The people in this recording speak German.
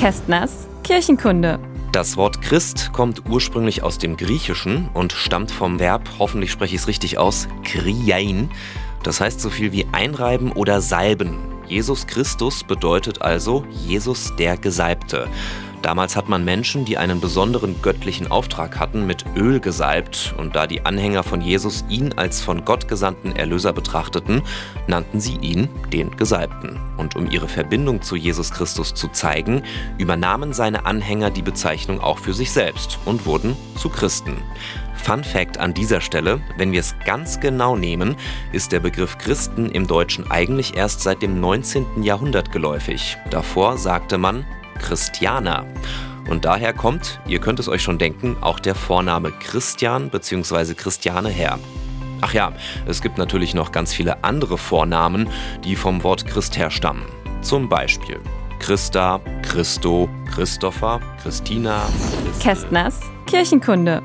Kästners Kirchenkunde. Das Wort Christ kommt ursprünglich aus dem Griechischen und stammt vom Verb, hoffentlich spreche ich es richtig aus, kriain. Das heißt so viel wie einreiben oder salben. Jesus Christus bedeutet also Jesus der Gesalbte. Damals hat man Menschen, die einen besonderen göttlichen Auftrag hatten, mit Öl gesalbt, und da die Anhänger von Jesus ihn als von Gott gesandten Erlöser betrachteten, nannten sie ihn den Gesalbten. Und um ihre Verbindung zu Jesus Christus zu zeigen, übernahmen seine Anhänger die Bezeichnung auch für sich selbst und wurden zu Christen. Fun Fact an dieser Stelle, wenn wir es ganz genau nehmen, ist der Begriff Christen im Deutschen eigentlich erst seit dem 19. Jahrhundert geläufig. Davor sagte man Christianer. Und daher kommt, ihr könnt es euch schon denken, auch der Vorname Christian bzw. Christiane her. Ach ja, es gibt natürlich noch ganz viele andere Vornamen, die vom Wort Christ herstammen. Zum Beispiel Christa, Christo, Christopher, Christina. Kästners Kirchenkunde.